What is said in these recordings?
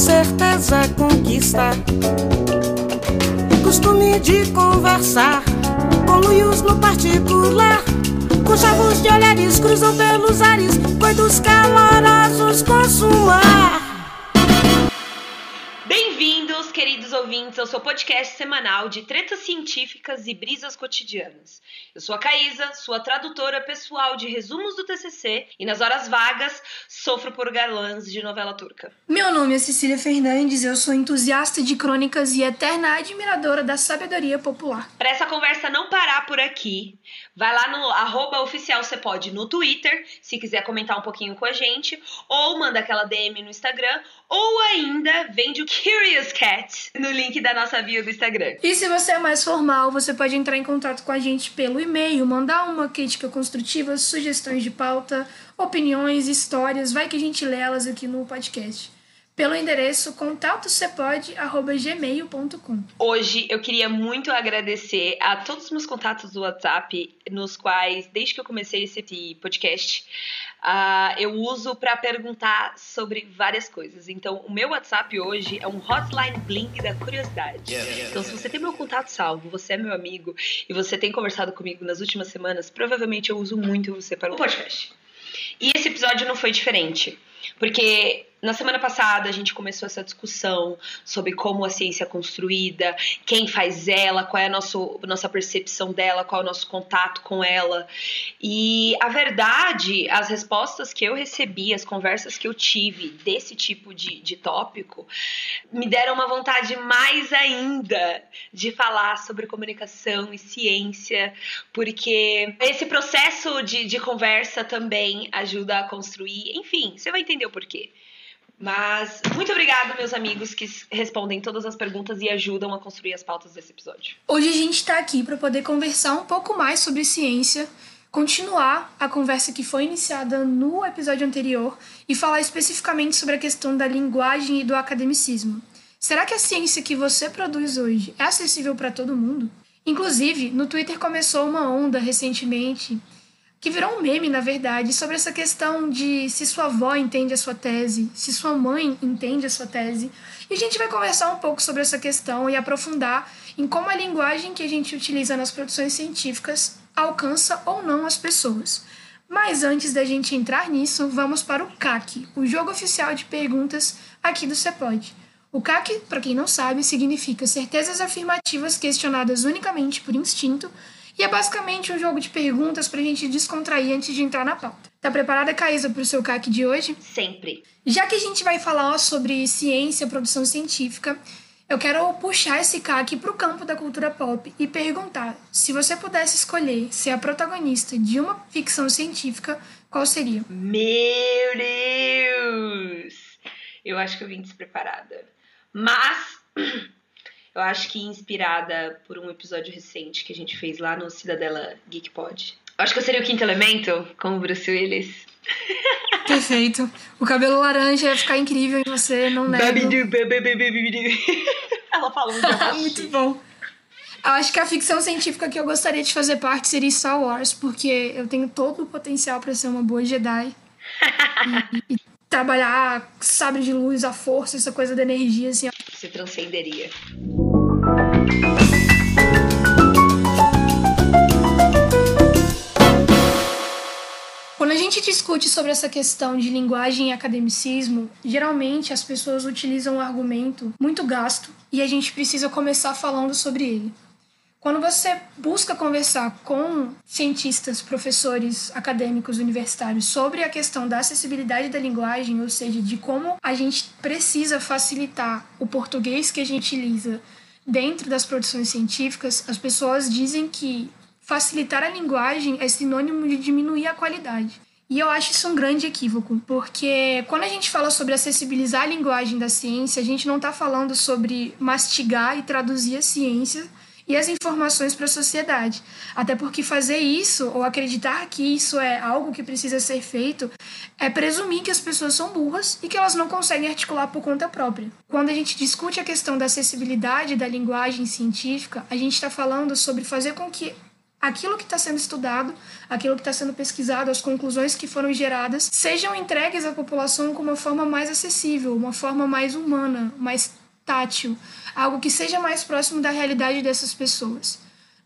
certeza conquista. Costume de conversar com no particular. Com chavos de olhares cruzam pelos ares, coitos calorosos consumar. Ouvintes, ao seu podcast semanal de tretas científicas e brisas cotidianas. Eu sou a Caísa, sua tradutora pessoal de resumos do TCC e nas horas vagas sofro por galãs de novela turca. Meu nome é Cecília Fernandes, eu sou entusiasta de crônicas e eterna admiradora da sabedoria popular. Para essa conversa não parar por aqui, vai lá no arroba oficial você pode no Twitter, se quiser comentar um pouquinho com a gente, ou manda aquela DM no Instagram, ou ainda vende o Curious Cat no link da nossa bio do Instagram. E se você é mais formal, você pode entrar em contato com a gente pelo e-mail, mandar uma crítica construtiva, sugestões de pauta, opiniões, histórias, vai que a gente lê elas aqui no podcast. Pelo endereço contatosepode.gmail.com Hoje eu queria muito agradecer a todos os meus contatos do WhatsApp, nos quais, desde que eu comecei esse podcast, uh, eu uso para perguntar sobre várias coisas. Então, o meu WhatsApp hoje é um hotline blink da curiosidade. Então, se você tem meu contato salvo, você é meu amigo e você tem conversado comigo nas últimas semanas, provavelmente eu uso muito você para o podcast. E esse episódio não foi diferente, porque na semana passada a gente começou essa discussão sobre como a ciência é construída, quem faz ela, qual é a nosso, nossa percepção dela, qual é o nosso contato com ela. E a verdade, as respostas que eu recebi, as conversas que eu tive desse tipo de, de tópico, me deram uma vontade mais ainda de falar sobre comunicação e ciência, porque esse processo de, de conversa também ajuda a construir. Enfim, você vai entender o porquê. Mas muito obrigada, meus amigos que respondem todas as perguntas e ajudam a construir as pautas desse episódio. Hoje a gente está aqui para poder conversar um pouco mais sobre ciência, continuar a conversa que foi iniciada no episódio anterior e falar especificamente sobre a questão da linguagem e do academicismo. Será que a ciência que você produz hoje é acessível para todo mundo? Inclusive, no Twitter começou uma onda recentemente que virou um meme, na verdade, sobre essa questão de se sua avó entende a sua tese, se sua mãe entende a sua tese. E a gente vai conversar um pouco sobre essa questão e aprofundar em como a linguagem que a gente utiliza nas produções científicas alcança ou não as pessoas. Mas antes da gente entrar nisso, vamos para o CAC, o jogo oficial de perguntas aqui do CEPOD. O CAC, para quem não sabe, significa certezas afirmativas questionadas unicamente por instinto e é basicamente um jogo de perguntas pra gente descontrair antes de entrar na pauta. Tá preparada, Caísa, pro seu CAC de hoje? Sempre. Já que a gente vai falar sobre ciência, produção científica, eu quero puxar esse CAC pro campo da cultura pop e perguntar: se você pudesse escolher ser a protagonista de uma ficção científica, qual seria? Meu Deus! Eu acho que eu vim despreparada. Mas Eu acho que inspirada por um episódio recente que a gente fez lá no Cidadela Geek Pod. Eu acho que eu seria o quinto elemento, como o Bruce Willis. Perfeito. O cabelo laranja ia ficar incrível e você não nega. Ela falou Muito bom. Eu acho que a ficção científica que eu gostaria de fazer parte seria Star Wars, porque eu tenho todo o potencial para ser uma boa Jedi. e, e trabalhar sabre de luz, a força, essa coisa da energia, assim. Você transcenderia. Quando a gente discute sobre essa questão de linguagem e academicismo, geralmente as pessoas utilizam um argumento muito gasto e a gente precisa começar falando sobre ele. Quando você busca conversar com cientistas, professores, acadêmicos, universitários sobre a questão da acessibilidade da linguagem, ou seja, de como a gente precisa facilitar o português que a gente utiliza dentro das produções científicas, as pessoas dizem que facilitar a linguagem é sinônimo de diminuir a qualidade. E eu acho isso um grande equívoco, porque quando a gente fala sobre acessibilizar a linguagem da ciência, a gente não está falando sobre mastigar e traduzir a ciência e as informações para a sociedade. Até porque fazer isso, ou acreditar que isso é algo que precisa ser feito, é presumir que as pessoas são burras e que elas não conseguem articular por conta própria. Quando a gente discute a questão da acessibilidade da linguagem científica, a gente está falando sobre fazer com que aquilo que está sendo estudado, aquilo que está sendo pesquisado, as conclusões que foram geradas, sejam entregues à população com uma forma mais acessível, uma forma mais humana, mais tátil, algo que seja mais próximo da realidade dessas pessoas.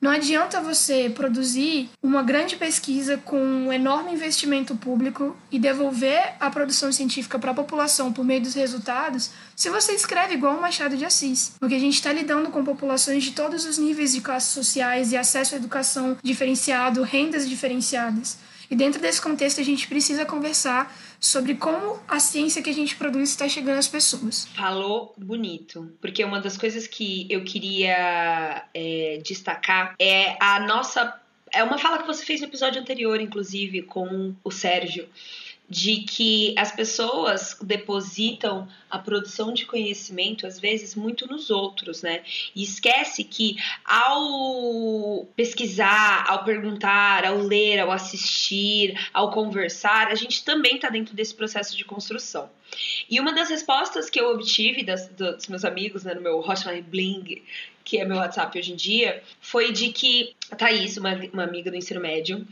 Não adianta você produzir uma grande pesquisa com um enorme investimento público e devolver a produção científica para a população por meio dos resultados se você escreve igual o Machado de Assis. Porque a gente está lidando com populações de todos os níveis de classes sociais e acesso à educação diferenciado, rendas diferenciadas. E dentro desse contexto, a gente precisa conversar sobre como a ciência que a gente produz está chegando às pessoas. Falou bonito, porque uma das coisas que eu queria é, destacar é a nossa. É uma fala que você fez no episódio anterior, inclusive, com o Sérgio, de que as pessoas depositam a produção de conhecimento às vezes muito nos outros, né? E esquece que ao pesquisar, ao perguntar, ao ler, ao assistir, ao conversar, a gente também está dentro desse processo de construção. E uma das respostas que eu obtive das, dos meus amigos né, no meu Hotline Bling, que é meu WhatsApp hoje em dia, foi de que a Thaís, uma, uma amiga do ensino médio,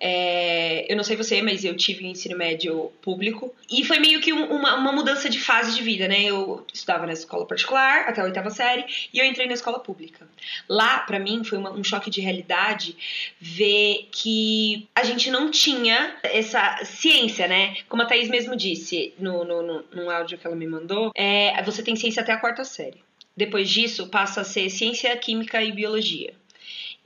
é, eu não sei você, mas eu tive ensino médio público. E foi meio que um, uma, uma mudança de fase de vida, né? Eu estudava na escola particular até a oitava série e eu entrei na escola pública. Lá, para mim, foi uma, um choque de realidade ver que a gente não tinha essa ciência, né? Como a Thaís mesmo disse no, no, no, no áudio que ela me mandou, é, você tem ciência até a quarta série. Depois disso, passa a ser ciência, química e biologia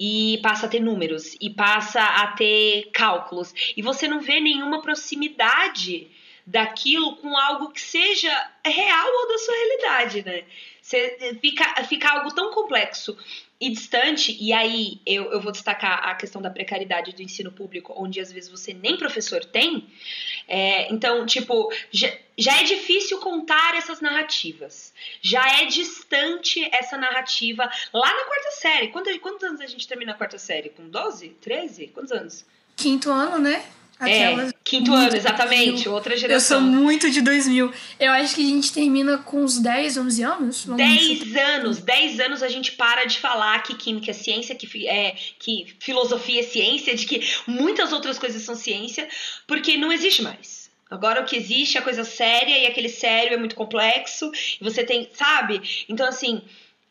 e passa a ter números e passa a ter cálculos e você não vê nenhuma proximidade daquilo com algo que seja real ou da sua realidade, né? Você fica, fica algo tão complexo e distante, e aí eu, eu vou destacar a questão da precariedade do ensino público, onde às vezes você nem professor tem. É, então, tipo, já, já é difícil contar essas narrativas. Já é distante essa narrativa lá na quarta série. Quantos, quantos anos a gente termina a quarta série? Com 12? 13? Quantos anos? Quinto ano, né? É, quinto ano, exatamente, outra geração. Eu sou muito de 2000. Eu acho que a gente termina com uns 10, 11 anos. 10 anos, 10 anos a gente para de falar que química é ciência, que, é, que filosofia é ciência, de que muitas outras coisas são ciência, porque não existe mais. Agora o que existe é coisa séria e aquele sério é muito complexo e você tem, sabe? Então assim,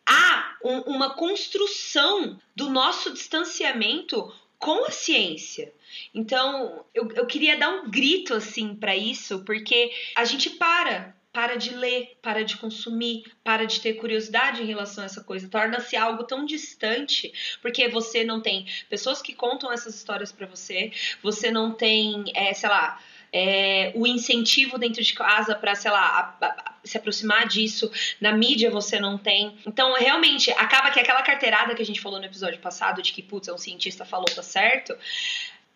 há um, uma construção do nosso distanciamento com a ciência. Então, eu, eu queria dar um grito assim para isso, porque a gente para para de ler, para de consumir, para de ter curiosidade em relação a essa coisa. Torna-se algo tão distante, porque você não tem pessoas que contam essas histórias para você, você não tem, é, sei lá, é, o incentivo dentro de casa para, sei lá, a, a, se aproximar disso. Na mídia você não tem. Então, realmente, acaba que aquela carteirada que a gente falou no episódio passado, de que, putz, é um cientista falou, tá certo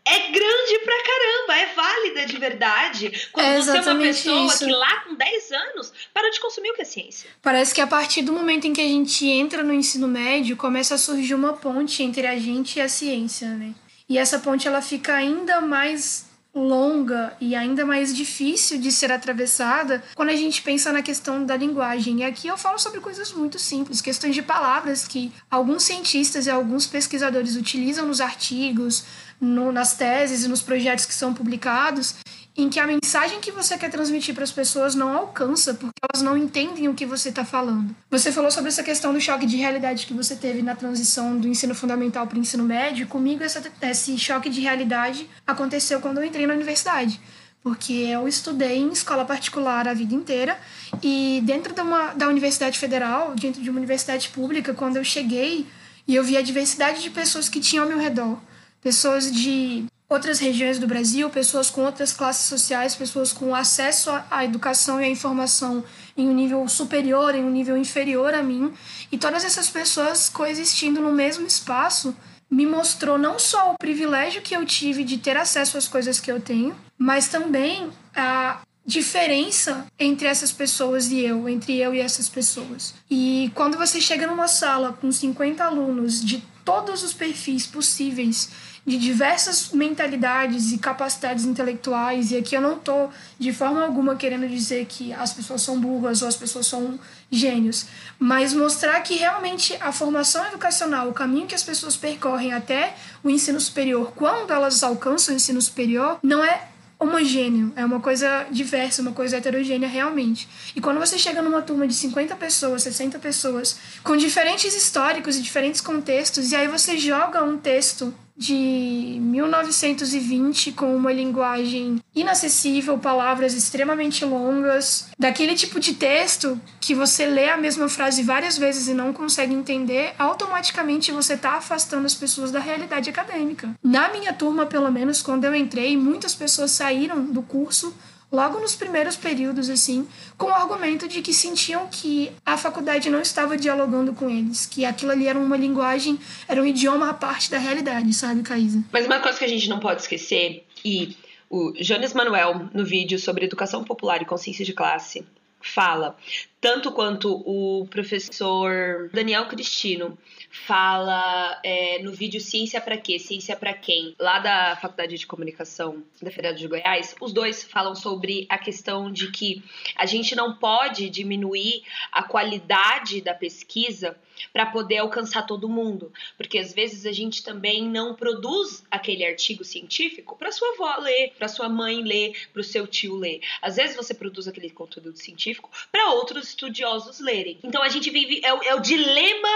é grande pra caramba, é válida de verdade. Quando é você é uma pessoa isso. que lá com 10 anos parou de consumir o que é ciência. Parece que a partir do momento em que a gente entra no ensino médio, começa a surgir uma ponte entre a gente e a ciência, né? E essa ponte ela fica ainda mais longa e ainda mais difícil de ser atravessada quando a gente pensa na questão da linguagem. E aqui eu falo sobre coisas muito simples, questões de palavras que alguns cientistas e alguns pesquisadores utilizam nos artigos, no, nas teses e nos projetos que são publicados em que a mensagem que você quer transmitir para as pessoas não alcança, porque elas não entendem o que você está falando. Você falou sobre essa questão do choque de realidade que você teve na transição do ensino fundamental para o ensino médio. Comigo, essa, esse choque de realidade aconteceu quando eu entrei na universidade. Porque eu estudei em escola particular a vida inteira e dentro de uma, da Universidade Federal, dentro de uma universidade pública, quando eu cheguei e eu vi a diversidade de pessoas que tinham ao meu redor, pessoas de outras regiões do Brasil, pessoas com outras classes sociais, pessoas com acesso à educação e à informação em um nível superior, em um nível inferior a mim, e todas essas pessoas coexistindo no mesmo espaço me mostrou não só o privilégio que eu tive de ter acesso às coisas que eu tenho, mas também a diferença entre essas pessoas e eu, entre eu e essas pessoas. E quando você chega numa sala com 50 alunos de todos os perfis possíveis de diversas mentalidades e capacidades intelectuais, e aqui eu não tô de forma alguma querendo dizer que as pessoas são burras ou as pessoas são gênios, mas mostrar que realmente a formação educacional, o caminho que as pessoas percorrem até o ensino superior, quando elas alcançam o ensino superior, não é homogêneo, é uma coisa diversa, uma coisa heterogênea realmente. E quando você chega numa turma de 50 pessoas, 60 pessoas, com diferentes históricos e diferentes contextos, e aí você joga um texto de 1920 com uma linguagem inacessível, palavras extremamente longas, daquele tipo de texto que você lê a mesma frase várias vezes e não consegue entender, automaticamente você está afastando as pessoas da realidade acadêmica. Na minha turma, pelo menos, quando eu entrei, muitas pessoas saíram do curso logo nos primeiros períodos, assim, com o argumento de que sentiam que a faculdade não estava dialogando com eles, que aquilo ali era uma linguagem, era um idioma à parte da realidade, sabe, Caísa? Mas uma coisa que a gente não pode esquecer, e o Jones Manuel, no vídeo sobre educação popular e consciência de classe, fala, tanto quanto o professor Daniel Cristino fala é, no vídeo Ciência para quê? Ciência para quem? Lá da Faculdade de Comunicação da Federal de Goiás, os dois falam sobre a questão de que a gente não pode diminuir a qualidade da pesquisa para poder alcançar todo mundo, porque às vezes a gente também não produz aquele artigo científico para sua avó ler, para sua mãe ler, para o seu tio ler. Às vezes você produz aquele conteúdo científico para outros estudiosos lerem. Então a gente vive é o, é o dilema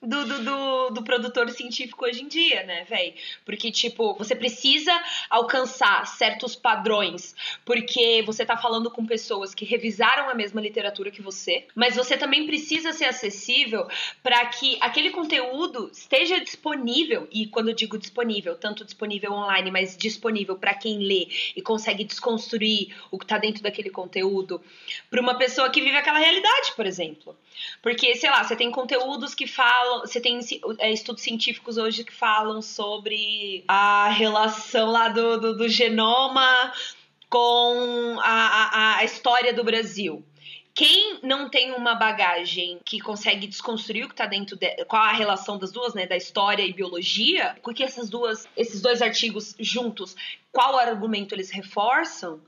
do, do, do, do, produtor científico hoje em dia, né, velho? Porque, tipo, você precisa alcançar certos padrões, porque você tá falando com pessoas que revisaram a mesma literatura que você, mas você também precisa ser acessível para que aquele conteúdo esteja disponível, e quando eu digo disponível, tanto disponível online, mas disponível para quem lê e consegue desconstruir o que tá dentro daquele conteúdo, para uma pessoa que vive aquela realidade, por exemplo. Porque, sei lá, você tem conteúdos que falam. Você tem é, estudos científicos hoje que falam sobre a relação lá do, do, do genoma com a, a, a história do Brasil quem não tem uma bagagem que consegue desconstruir o que está dentro de, qual a relação das duas, né, da história e biologia, porque essas duas, esses dois artigos juntos, qual argumento eles reforçam?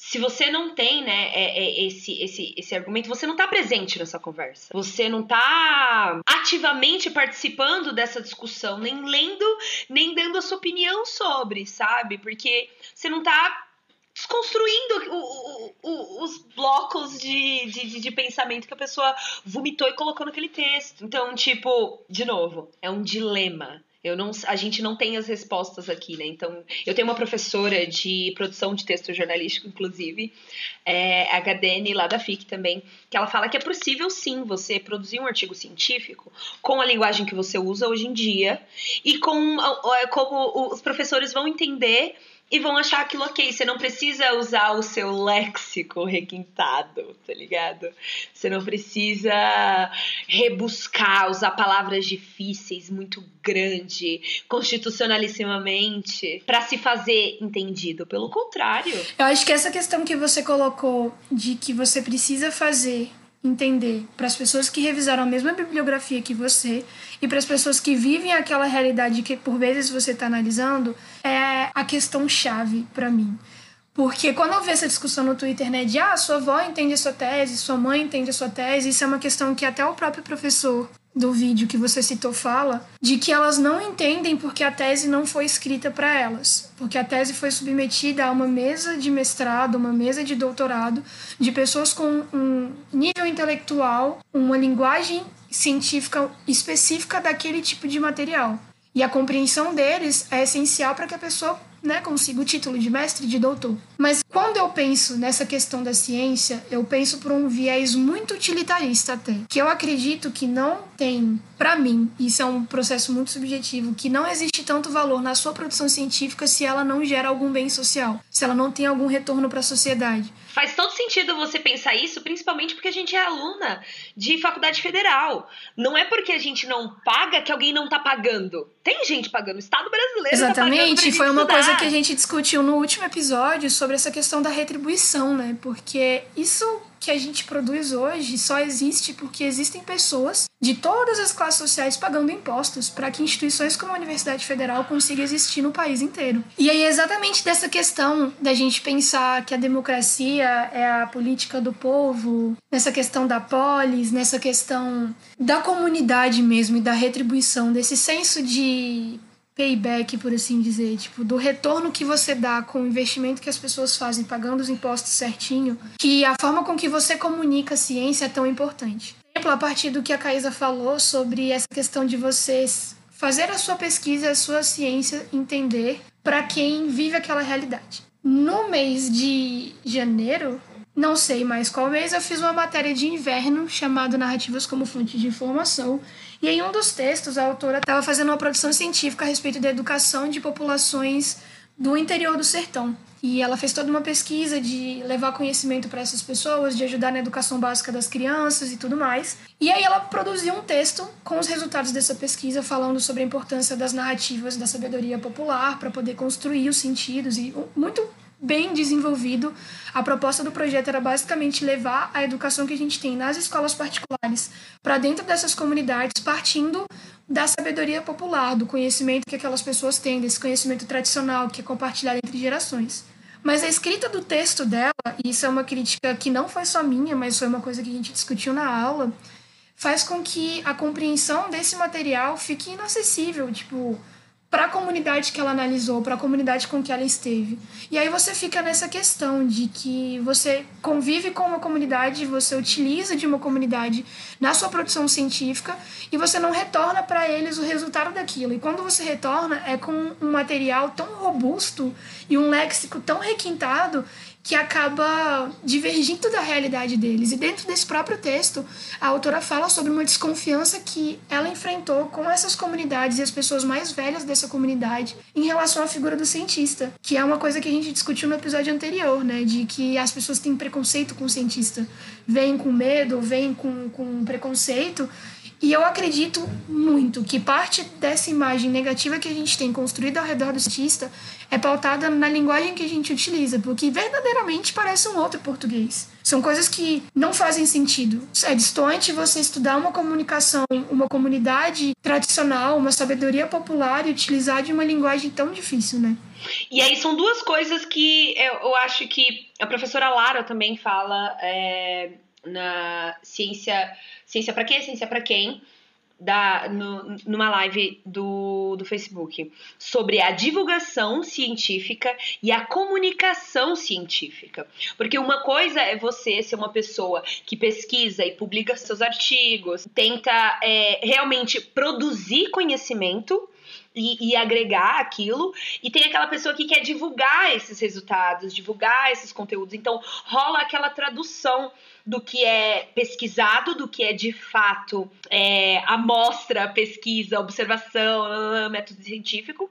Se você não tem, né, é, é, esse, esse, esse argumento, você não está presente nessa conversa. Você não está ativamente participando dessa discussão, nem lendo, nem dando a sua opinião sobre, sabe? Porque você não está desconstruindo o, o, o, os blocos de, de, de, pensamento que a pessoa vomitou e colocou naquele texto. Então, tipo, de novo, é um dilema. Eu não, a gente não tem as respostas aqui, né? Então, eu tenho uma professora de produção de texto jornalístico, inclusive, é, a Gadene, lá da FIC também, que ela fala que é possível sim você produzir um artigo científico com a linguagem que você usa hoje em dia e com como os professores vão entender e vão achar aquilo ok. Você não precisa usar o seu léxico requintado, tá ligado? Você não precisa rebuscar, usar palavras difíceis, muito grande, constitucionalissimamente, para se fazer entendido. Pelo contrário. Eu acho que essa questão que você colocou de que você precisa fazer entender para as pessoas que revisaram a mesma bibliografia que você e para as pessoas que vivem aquela realidade que por vezes você está analisando é a questão chave para mim. Porque quando eu vejo essa discussão no Twitter, né, de ah, sua avó entende a sua tese, sua mãe entende a sua tese, isso é uma questão que até o próprio professor do vídeo que você citou fala, de que elas não entendem porque a tese não foi escrita para elas, porque a tese foi submetida a uma mesa de mestrado, uma mesa de doutorado, de pessoas com um nível intelectual, uma linguagem científica específica daquele tipo de material. E a compreensão deles é essencial para que a pessoa né, consiga o título de mestre e de doutor. Mas quando eu penso nessa questão da ciência, eu penso por um viés muito utilitarista até, que eu acredito que não tem, para mim, isso é um processo muito subjetivo, que não existe tanto valor na sua produção científica se ela não gera algum bem social, se ela não tem algum retorno para a sociedade. Faz todo sentido você pensar isso, principalmente porque a gente é aluna de faculdade federal. Não é porque a gente não paga que alguém não tá pagando. Tem gente pagando, o Estado brasileiro Exatamente, tá foi uma estudar. coisa que a gente discutiu no último episódio sobre essa questão da retribuição, né? Porque isso que a gente produz hoje só existe porque existem pessoas de todas as classes sociais pagando impostos para que instituições como a Universidade Federal consigam existir no país inteiro. E aí exatamente dessa questão da gente pensar que a democracia é a política do povo, nessa questão da polis, nessa questão da comunidade mesmo e da retribuição, desse senso de payback, por assim dizer, tipo, do retorno que você dá com o investimento que as pessoas fazem pagando os impostos certinho, que a forma com que você comunica a ciência é tão importante. Exemplo, a partir do que a Caísa falou sobre essa questão de vocês fazer a sua pesquisa, a sua ciência entender para quem vive aquela realidade. No mês de janeiro, não sei mais qual mês, eu fiz uma matéria de inverno chamada Narrativas como Fonte de Informação, e em um dos textos, a autora estava fazendo uma produção científica a respeito da educação de populações do interior do sertão. E ela fez toda uma pesquisa de levar conhecimento para essas pessoas, de ajudar na educação básica das crianças e tudo mais. E aí ela produziu um texto com os resultados dessa pesquisa, falando sobre a importância das narrativas da sabedoria popular para poder construir os sentidos e muito bem desenvolvido. A proposta do projeto era basicamente levar a educação que a gente tem nas escolas particulares para dentro dessas comunidades, partindo da sabedoria popular, do conhecimento que aquelas pessoas têm, desse conhecimento tradicional que é compartilhado entre gerações. Mas a escrita do texto dela, e isso é uma crítica que não foi só minha, mas foi uma coisa que a gente discutiu na aula, faz com que a compreensão desse material fique inacessível. Tipo, para a comunidade que ela analisou, para a comunidade com que ela esteve. E aí você fica nessa questão de que você convive com uma comunidade, você utiliza de uma comunidade na sua produção científica e você não retorna para eles o resultado daquilo. E quando você retorna é com um material tão robusto e um léxico tão requintado que acaba divergindo da realidade deles. E dentro desse próprio texto, a autora fala sobre uma desconfiança que ela enfrentou com essas comunidades e as pessoas mais velhas dessa comunidade em relação à figura do cientista, que é uma coisa que a gente discutiu no episódio anterior, né, de que as pessoas têm preconceito com o cientista, vêm com medo, vêm com, com preconceito, e eu acredito muito que parte dessa imagem negativa que a gente tem construída ao redor do cientista é pautada na linguagem que a gente utiliza, porque verdadeiramente parece um outro português. São coisas que não fazem sentido. É distante você estudar uma comunicação, uma comunidade tradicional, uma sabedoria popular e utilizar de uma linguagem tão difícil, né? E aí são duas coisas que eu, eu acho que a professora Lara também fala é, na ciência Ciência para quê? Ciência para quem? Da, no, numa live do, do Facebook sobre a divulgação científica e a comunicação científica. Porque uma coisa é você ser uma pessoa que pesquisa e publica seus artigos, tenta é, realmente produzir conhecimento. E, e, agregar aquilo, e tem aquela pessoa que quer divulgar esses resultados, divulgar esses conteúdos. Então, rola aquela tradução do que é pesquisado, do que é de fato é, amostra, pesquisa, observação, método científico,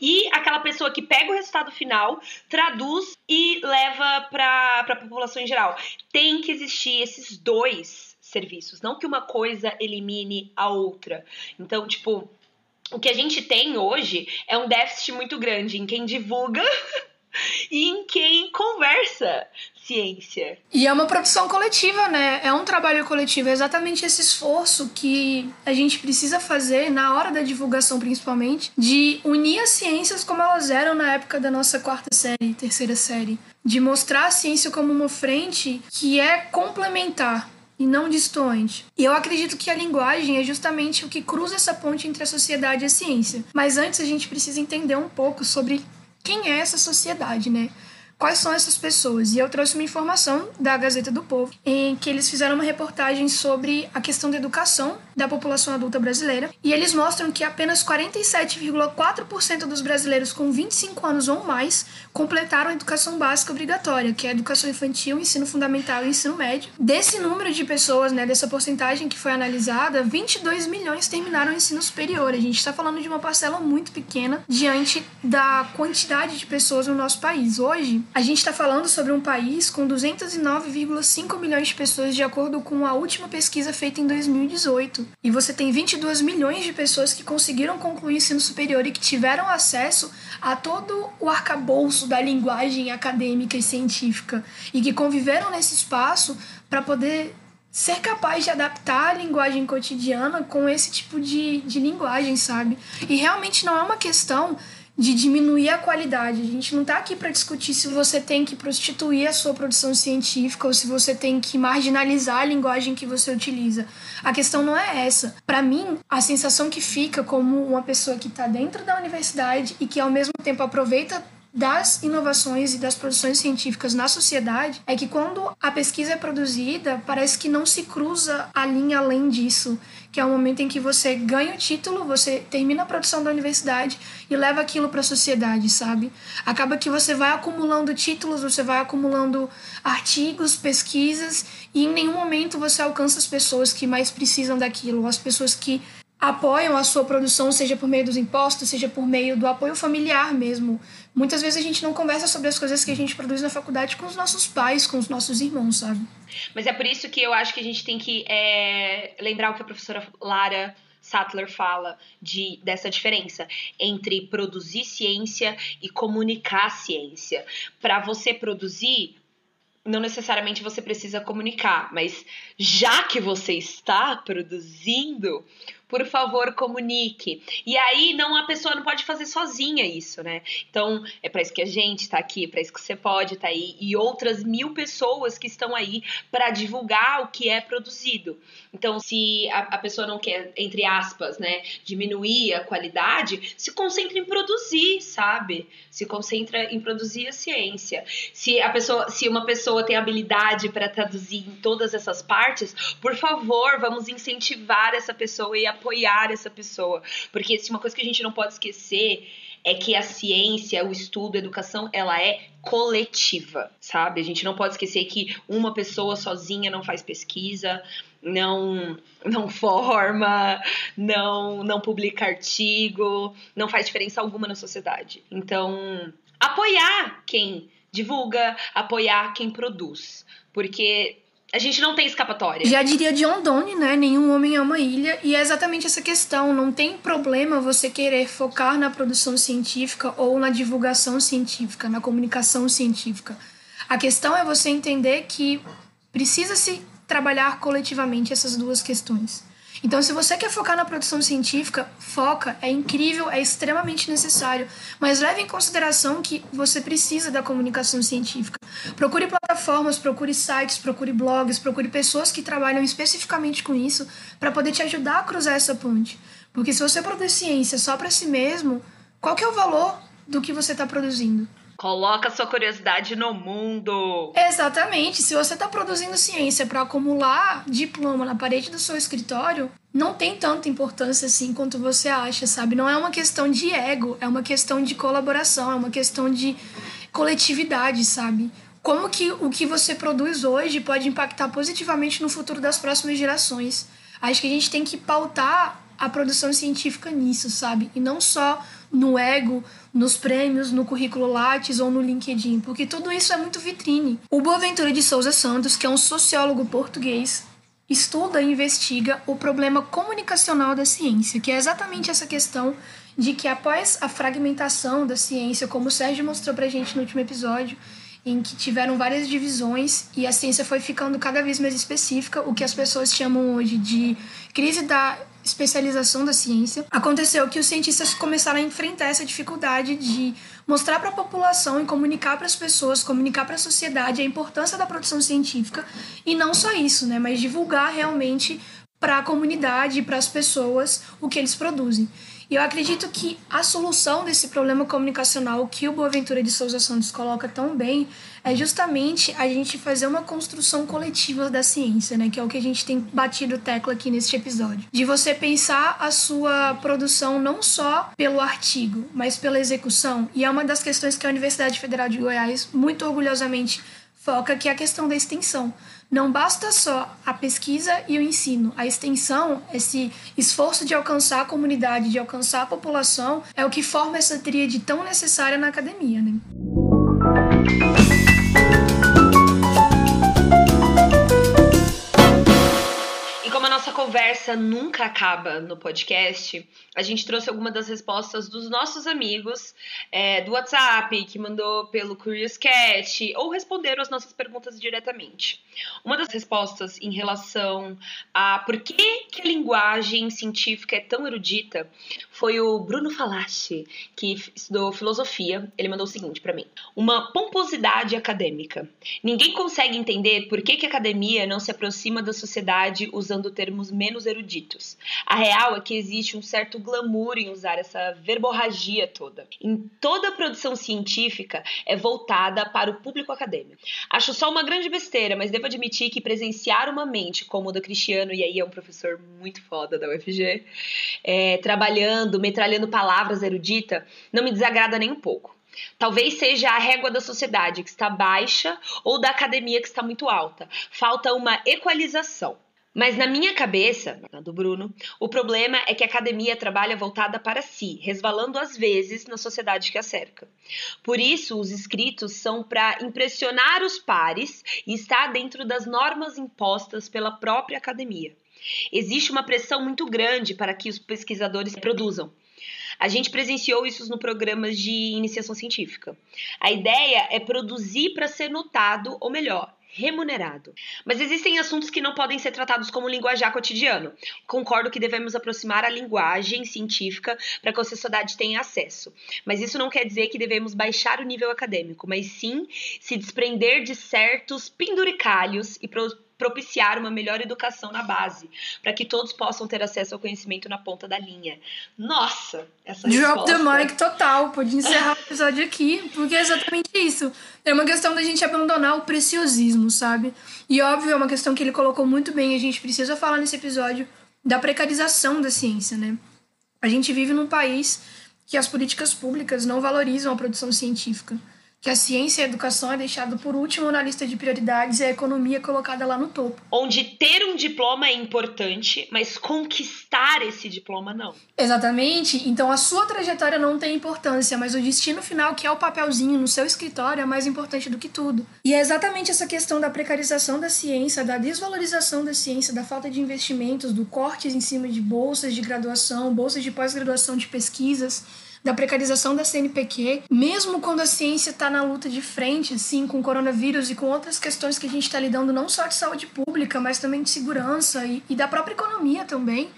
e aquela pessoa que pega o resultado final, traduz e leva para a população em geral. Tem que existir esses dois serviços, não que uma coisa elimine a outra. Então, tipo, o que a gente tem hoje é um déficit muito grande em quem divulga e em quem conversa ciência. E é uma produção coletiva, né? É um trabalho coletivo, é exatamente esse esforço que a gente precisa fazer na hora da divulgação, principalmente, de unir as ciências como elas eram na época da nossa quarta série, terceira série, de mostrar a ciência como uma frente que é complementar e não distoante. E eu acredito que a linguagem é justamente o que cruza essa ponte entre a sociedade e a ciência. Mas antes a gente precisa entender um pouco sobre quem é essa sociedade, né? Quais são essas pessoas. E eu trouxe uma informação da Gazeta do Povo, em que eles fizeram uma reportagem sobre a questão da educação da população adulta brasileira. E eles mostram que apenas 47,4% dos brasileiros com 25 anos ou mais completaram a educação básica obrigatória, que é a educação infantil, ensino fundamental e ensino médio. Desse número de pessoas, né, dessa porcentagem que foi analisada, 22 milhões terminaram o ensino superior. A gente está falando de uma parcela muito pequena diante da quantidade de pessoas no nosso país. Hoje, a gente está falando sobre um país com 209,5 milhões de pessoas, de acordo com a última pesquisa feita em 2018. E você tem 22 milhões de pessoas que conseguiram concluir ensino superior e que tiveram acesso a todo o arcabouço da linguagem acadêmica e científica e que conviveram nesse espaço para poder ser capaz de adaptar a linguagem cotidiana com esse tipo de, de linguagem, sabe? E realmente não é uma questão de diminuir a qualidade. A gente não está aqui para discutir se você tem que prostituir a sua produção científica ou se você tem que marginalizar a linguagem que você utiliza. A questão não é essa. Para mim, a sensação que fica como uma pessoa que está dentro da universidade e que ao mesmo tempo aproveita das inovações e das produções científicas na sociedade é que quando a pesquisa é produzida, parece que não se cruza a linha além disso, que é o momento em que você ganha o título, você termina a produção da universidade e leva aquilo para a sociedade, sabe? Acaba que você vai acumulando títulos, você vai acumulando artigos, pesquisas e em nenhum momento você alcança as pessoas que mais precisam daquilo, as pessoas que apoiam a sua produção, seja por meio dos impostos, seja por meio do apoio familiar mesmo. Muitas vezes a gente não conversa sobre as coisas que a gente produz na faculdade com os nossos pais, com os nossos irmãos, sabe? Mas é por isso que eu acho que a gente tem que é, lembrar o que a professora Lara Sattler fala de, dessa diferença entre produzir ciência e comunicar ciência. Para você produzir, não necessariamente você precisa comunicar, mas já que você está produzindo, por favor, comunique. E aí, não a pessoa não pode fazer sozinha isso, né? Então, é para isso que a gente está aqui, para isso que você pode estar tá aí e outras mil pessoas que estão aí para divulgar o que é produzido. Então, se a, a, pessoa não quer, entre aspas, né, diminuir a qualidade, se concentra em produzir, sabe? Se concentra em produzir a ciência. Se a pessoa, se uma pessoa tem habilidade para traduzir em todas essas partes, por favor, vamos incentivar essa pessoa e apoiar essa pessoa. Porque se uma coisa que a gente não pode esquecer é que a ciência, o estudo, a educação, ela é coletiva, sabe? A gente não pode esquecer que uma pessoa sozinha não faz pesquisa, não não forma, não não publica artigo, não faz diferença alguma na sociedade. Então, apoiar quem divulga, apoiar quem produz, porque a gente não tem escapatória. Já diria John Donne, né? Nenhum homem ama a ilha. E é exatamente essa questão. Não tem problema você querer focar na produção científica ou na divulgação científica, na comunicação científica. A questão é você entender que precisa se trabalhar coletivamente essas duas questões. Então, se você quer focar na produção científica, foca, é incrível, é extremamente necessário, mas leve em consideração que você precisa da comunicação científica. Procure plataformas, procure sites, procure blogs, procure pessoas que trabalham especificamente com isso para poder te ajudar a cruzar essa ponte. Porque se você produz ciência só para si mesmo, qual que é o valor do que você está produzindo? Coloca sua curiosidade no mundo. Exatamente. Se você está produzindo ciência para acumular diploma na parede do seu escritório, não tem tanta importância assim quanto você acha, sabe? Não é uma questão de ego, é uma questão de colaboração, é uma questão de coletividade, sabe? Como que o que você produz hoje pode impactar positivamente no futuro das próximas gerações? Acho que a gente tem que pautar a produção científica nisso, sabe? E não só no ego, nos prêmios, no currículo Lattes ou no LinkedIn, porque tudo isso é muito vitrine. O Boaventura de Souza Santos, que é um sociólogo português, estuda e investiga o problema comunicacional da ciência, que é exatamente essa questão de que após a fragmentação da ciência, como o Sérgio mostrou pra gente no último episódio, em que tiveram várias divisões e a ciência foi ficando cada vez mais específica, o que as pessoas chamam hoje de crise da especialização da ciência, aconteceu que os cientistas começaram a enfrentar essa dificuldade de mostrar para a população e comunicar para as pessoas, comunicar para a sociedade a importância da produção científica e não só isso, né, mas divulgar realmente para a comunidade, para as pessoas o que eles produzem. E eu acredito que a solução desse problema comunicacional que o Boaventura de Souza Santos coloca tão bem é justamente a gente fazer uma construção coletiva da ciência, né? Que é o que a gente tem batido tecla aqui neste episódio. De você pensar a sua produção não só pelo artigo, mas pela execução. E é uma das questões que a Universidade Federal de Goiás muito orgulhosamente foca, que é a questão da extensão. Não basta só a pesquisa e o ensino. A extensão, esse esforço de alcançar a comunidade, de alcançar a população, é o que forma essa tríade tão necessária na academia, né? Conversa nunca acaba no podcast, a gente trouxe algumas das respostas dos nossos amigos é, do WhatsApp, que mandou pelo Curious Cat, ou responderam as nossas perguntas diretamente. Uma das respostas em relação a por que, que a linguagem científica é tão erudita foi o Bruno Falache, que estudou filosofia. Ele mandou o seguinte para mim: Uma pomposidade acadêmica. Ninguém consegue entender por que, que a academia não se aproxima da sociedade usando termos menos eruditos. A real é que existe um certo glamour em usar essa verborragia toda. Em toda a produção científica é voltada para o público acadêmico. Acho só uma grande besteira, mas devo admitir que presenciar uma mente como a do Cristiano, e aí é um professor muito foda da UFG, é, trabalhando, metralhando palavras erudita, não me desagrada nem um pouco. Talvez seja a régua da sociedade que está baixa ou da academia que está muito alta. Falta uma equalização. Mas na minha cabeça, na do Bruno, o problema é que a academia trabalha voltada para si, resvalando às vezes na sociedade que a cerca. Por isso, os escritos são para impressionar os pares e estar dentro das normas impostas pela própria academia. Existe uma pressão muito grande para que os pesquisadores produzam. A gente presenciou isso no programas de iniciação científica. A ideia é produzir para ser notado, ou melhor, remunerado. Mas existem assuntos que não podem ser tratados como linguajar cotidiano. Concordo que devemos aproximar a linguagem científica para que a sociedade tenha acesso. Mas isso não quer dizer que devemos baixar o nível acadêmico, mas sim se desprender de certos penduricalhos e propiciar uma melhor educação na base, para que todos possam ter acesso ao conhecimento na ponta da linha. Nossa, essa Drop resposta... the mic total, pode encerrar o episódio aqui, porque é exatamente isso. É uma questão da gente abandonar o preciosismo, sabe? E óbvio, é uma questão que ele colocou muito bem, a gente precisa falar nesse episódio da precarização da ciência, né? A gente vive num país que as políticas públicas não valorizam a produção científica que a ciência e a educação é deixado por último na lista de prioridades e a economia é colocada lá no topo. Onde ter um diploma é importante, mas conquistar esse diploma não. Exatamente. Então a sua trajetória não tem importância, mas o destino final, que é o papelzinho no seu escritório, é mais importante do que tudo. E é exatamente essa questão da precarização da ciência, da desvalorização da ciência, da falta de investimentos, do cortes em cima de bolsas de graduação, bolsas de pós-graduação de pesquisas da precarização da CNPq, mesmo quando a ciência está na luta de frente, assim, com o coronavírus e com outras questões que a gente está lidando, não só de saúde pública, mas também de segurança e, e da própria economia também,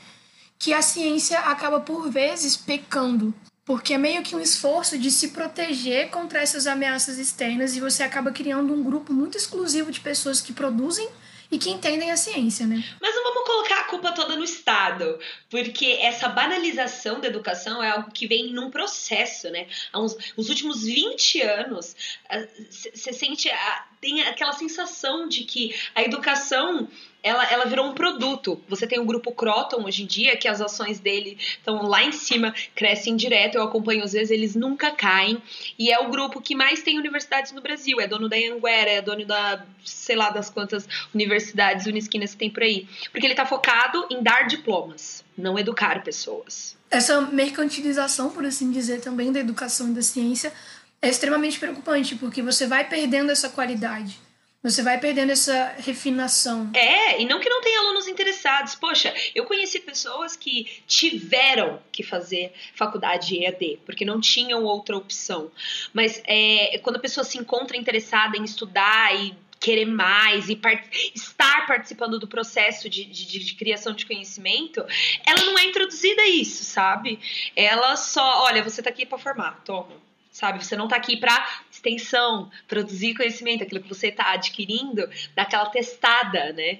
que a ciência acaba, por vezes, pecando. Porque é meio que um esforço de se proteger contra essas ameaças externas e você acaba criando um grupo muito exclusivo de pessoas que produzem e que entendem a ciência, né? Mas não vamos colocar a culpa toda no Estado, porque essa banalização da educação é algo que vem num processo, né? Há uns, os últimos 20 anos, você sente, a, tem aquela sensação de que a educação ela, ela virou um produto. Você tem o grupo Croton hoje em dia, que as ações dele estão lá em cima, crescem direto. Eu acompanho às vezes, eles nunca caem. E é o grupo que mais tem universidades no Brasil. É dono da Anguera, é dono da, sei lá, das quantas universidades unisquinas que tem por aí. Porque ele está focado em dar diplomas, não educar pessoas. Essa mercantilização, por assim dizer, também da educação e da ciência é extremamente preocupante, porque você vai perdendo essa qualidade você vai perdendo essa refinação. É, e não que não tenha alunos interessados. Poxa, eu conheci pessoas que tiveram que fazer faculdade EAD, porque não tinham outra opção. Mas é, quando a pessoa se encontra interessada em estudar e querer mais e part estar participando do processo de, de, de, criação de conhecimento, ela não é introduzida a isso, sabe? Ela só, olha, você tá aqui para formar, toma sabe? Você não está aqui para extensão, produzir conhecimento, aquilo que você está adquirindo, daquela testada, né?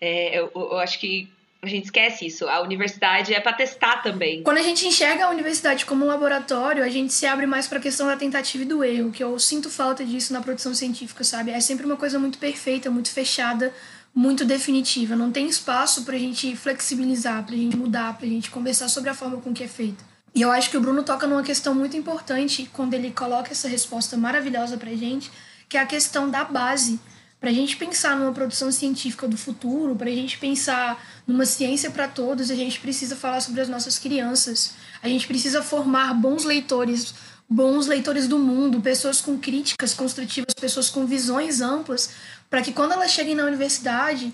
É, eu, eu acho que a gente esquece isso. A universidade é para testar também. Quando a gente enxerga a universidade como um laboratório, a gente se abre mais para a questão da tentativa e do erro, que eu sinto falta disso na produção científica, sabe? É sempre uma coisa muito perfeita, muito fechada, muito definitiva. Não tem espaço para a gente flexibilizar, para a gente mudar, para a gente conversar sobre a forma com que é feito. E eu acho que o Bruno toca numa questão muito importante quando ele coloca essa resposta maravilhosa pra gente, que é a questão da base. Pra gente pensar numa produção científica do futuro, pra gente pensar numa ciência para todos, a gente precisa falar sobre as nossas crianças. A gente precisa formar bons leitores, bons leitores do mundo, pessoas com críticas construtivas, pessoas com visões amplas, para que quando elas cheguem na universidade,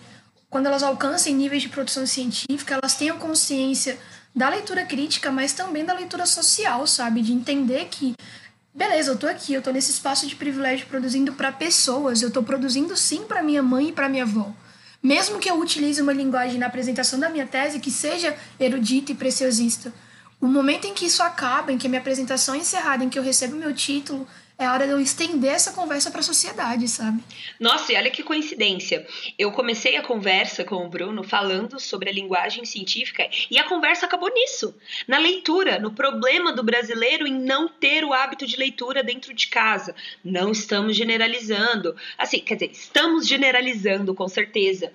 quando elas alcancem níveis de produção científica, elas tenham consciência da leitura crítica, mas também da leitura social, sabe? De entender que, beleza, eu tô aqui, eu tô nesse espaço de privilégio produzindo para pessoas, eu tô produzindo sim para minha mãe e para minha avó. Mesmo que eu utilize uma linguagem na apresentação da minha tese que seja erudita e preciosista, o momento em que isso acaba, em que a minha apresentação é encerrada, em que eu recebo meu título, é hora de eu estender essa conversa para a sociedade, sabe? Nossa, e olha que coincidência. Eu comecei a conversa com o Bruno falando sobre a linguagem científica e a conversa acabou nisso, na leitura, no problema do brasileiro em não ter o hábito de leitura dentro de casa. Não estamos generalizando. Assim, quer dizer, estamos generalizando com certeza.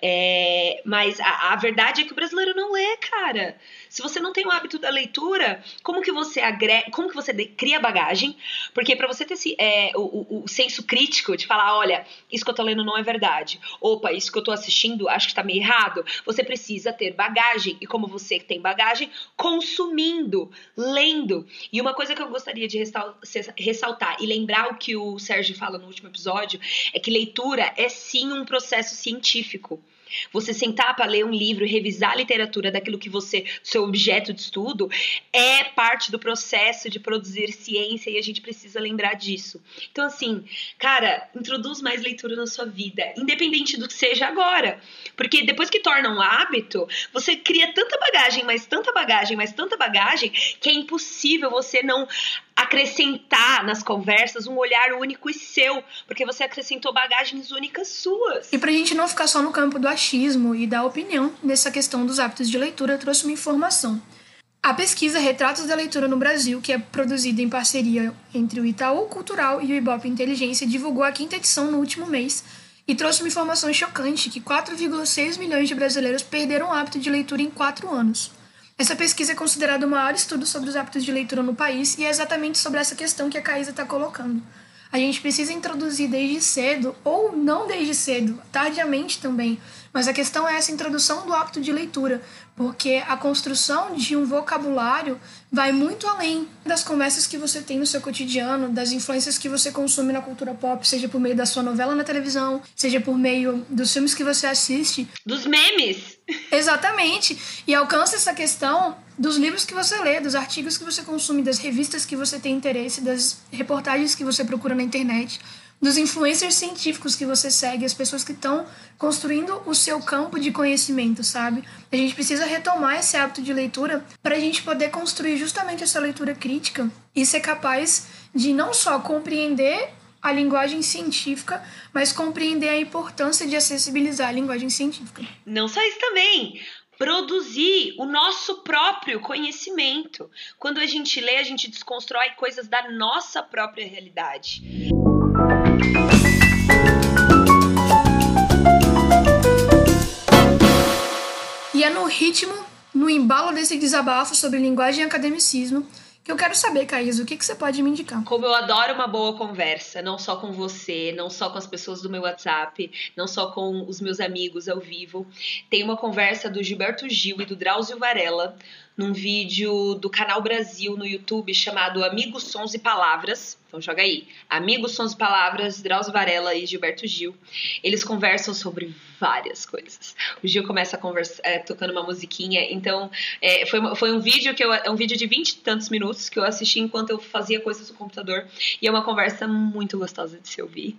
É, mas a, a verdade é que o brasileiro não lê, cara. Se você não tem o hábito da leitura, como que você agrega, como que você cria bagagem? Porque para você ter esse, é, o, o, senso crítico de falar, olha, isso que eu tô lendo não é verdade. Opa, isso que eu tô assistindo acho que tá meio errado. Você precisa ter bagagem. E como você tem bagagem, consumindo, lendo. E uma coisa que eu gostaria de ressaltar e lembrar o que o Sérgio fala no último episódio é que leitura é sim um processo científico. Você sentar para ler um livro e revisar a literatura daquilo que você, seu objeto de estudo, é parte do processo de produzir ciência e a gente precisa lembrar disso. Então, assim, cara, introduz mais leitura na sua vida, independente do que seja agora. Porque depois que torna um hábito, você cria tanta bagagem, mas tanta bagagem, mas tanta bagagem, que é impossível você não acrescentar nas conversas um olhar único e seu, porque você acrescentou bagagens únicas suas. E pra gente não ficar só no campo do achismo e da opinião nessa questão dos hábitos de leitura, eu trouxe uma informação. A pesquisa Retratos da Leitura no Brasil, que é produzida em parceria entre o Itaú Cultural e o Ibope Inteligência, divulgou a quinta edição no último mês e trouxe uma informação chocante que 4,6 milhões de brasileiros perderam o hábito de leitura em quatro anos. Essa pesquisa é considerada o maior estudo sobre os hábitos de leitura no país e é exatamente sobre essa questão que a Caísa está colocando. A gente precisa introduzir desde cedo, ou não desde cedo, tardiamente também, mas a questão é essa introdução do hábito de leitura, porque a construção de um vocabulário vai muito além das conversas que você tem no seu cotidiano, das influências que você consome na cultura pop, seja por meio da sua novela na televisão, seja por meio dos filmes que você assiste. Dos memes! Exatamente! E alcança essa questão dos livros que você lê, dos artigos que você consome, das revistas que você tem interesse, das reportagens que você procura na internet dos influencers científicos que você segue, as pessoas que estão construindo o seu campo de conhecimento, sabe? A gente precisa retomar esse hábito de leitura para a gente poder construir justamente essa leitura crítica e ser capaz de não só compreender a linguagem científica, mas compreender a importância de acessibilizar a linguagem científica. Não só isso também, produzir o nosso próprio conhecimento. Quando a gente lê, a gente desconstrói coisas da nossa própria realidade. E é no ritmo, no embalo desse desabafo sobre linguagem e academicismo, que eu quero saber, Caís, o que, que você pode me indicar? Como eu adoro uma boa conversa, não só com você, não só com as pessoas do meu WhatsApp, não só com os meus amigos ao vivo. Tem uma conversa do Gilberto Gil e do Drauzio Varela num vídeo do Canal Brasil no YouTube chamado Amigos, Sons e Palavras. Então joga aí. Amigos, Sons e Palavras, Drauzio Varela e Gilberto Gil. Eles conversam sobre várias coisas. O Gil começa é, tocando uma musiquinha. Então, é, foi, foi um vídeo que eu. É um vídeo de vinte e tantos minutos que eu assisti enquanto eu fazia coisas no computador. E é uma conversa muito gostosa de se ouvir.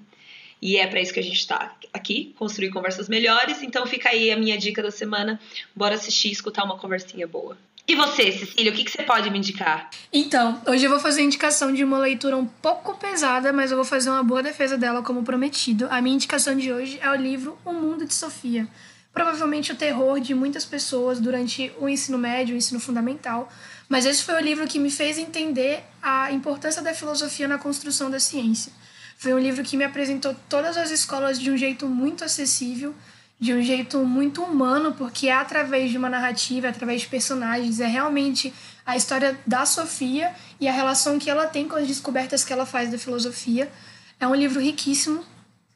E é para isso que a gente está aqui, construir conversas melhores. Então fica aí a minha dica da semana. Bora assistir e escutar uma conversinha boa. E você, Cecília, o que, que você pode me indicar? Então, hoje eu vou fazer a indicação de uma leitura um pouco pesada, mas eu vou fazer uma boa defesa dela como prometido. A minha indicação de hoje é o livro O Mundo de Sofia. Provavelmente o terror de muitas pessoas durante o ensino médio, o ensino fundamental, mas esse foi o livro que me fez entender a importância da filosofia na construção da ciência. Foi um livro que me apresentou todas as escolas de um jeito muito acessível de um jeito muito humano, porque é através de uma narrativa, é através de personagens, é realmente a história da Sofia e a relação que ela tem com as descobertas que ela faz da filosofia. É um livro riquíssimo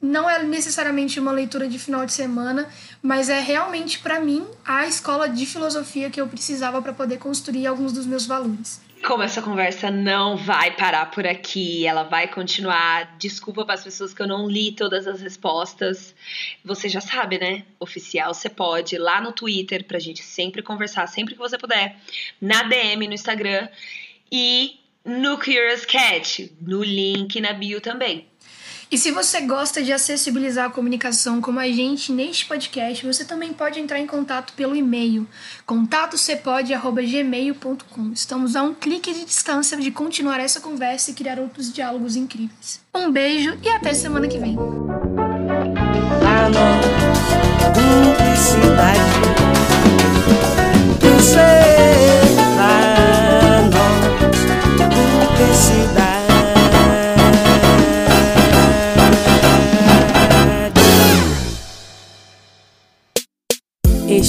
não é necessariamente uma leitura de final de semana, mas é realmente para mim a escola de filosofia que eu precisava para poder construir alguns dos meus valores. Como essa conversa não vai parar por aqui, ela vai continuar. Desculpa para as pessoas que eu não li todas as respostas. Você já sabe, né? Oficial, você pode ir lá no Twitter pra gente sempre conversar, sempre que você puder, na DM no Instagram e no Curious Cat, no link na bio também. E se você gosta de acessibilizar a comunicação como a gente neste podcast, você também pode entrar em contato pelo e-mail contatocepode@gmail.com. Estamos a um clique de distância de continuar essa conversa e criar outros diálogos incríveis. Um beijo e até semana que vem.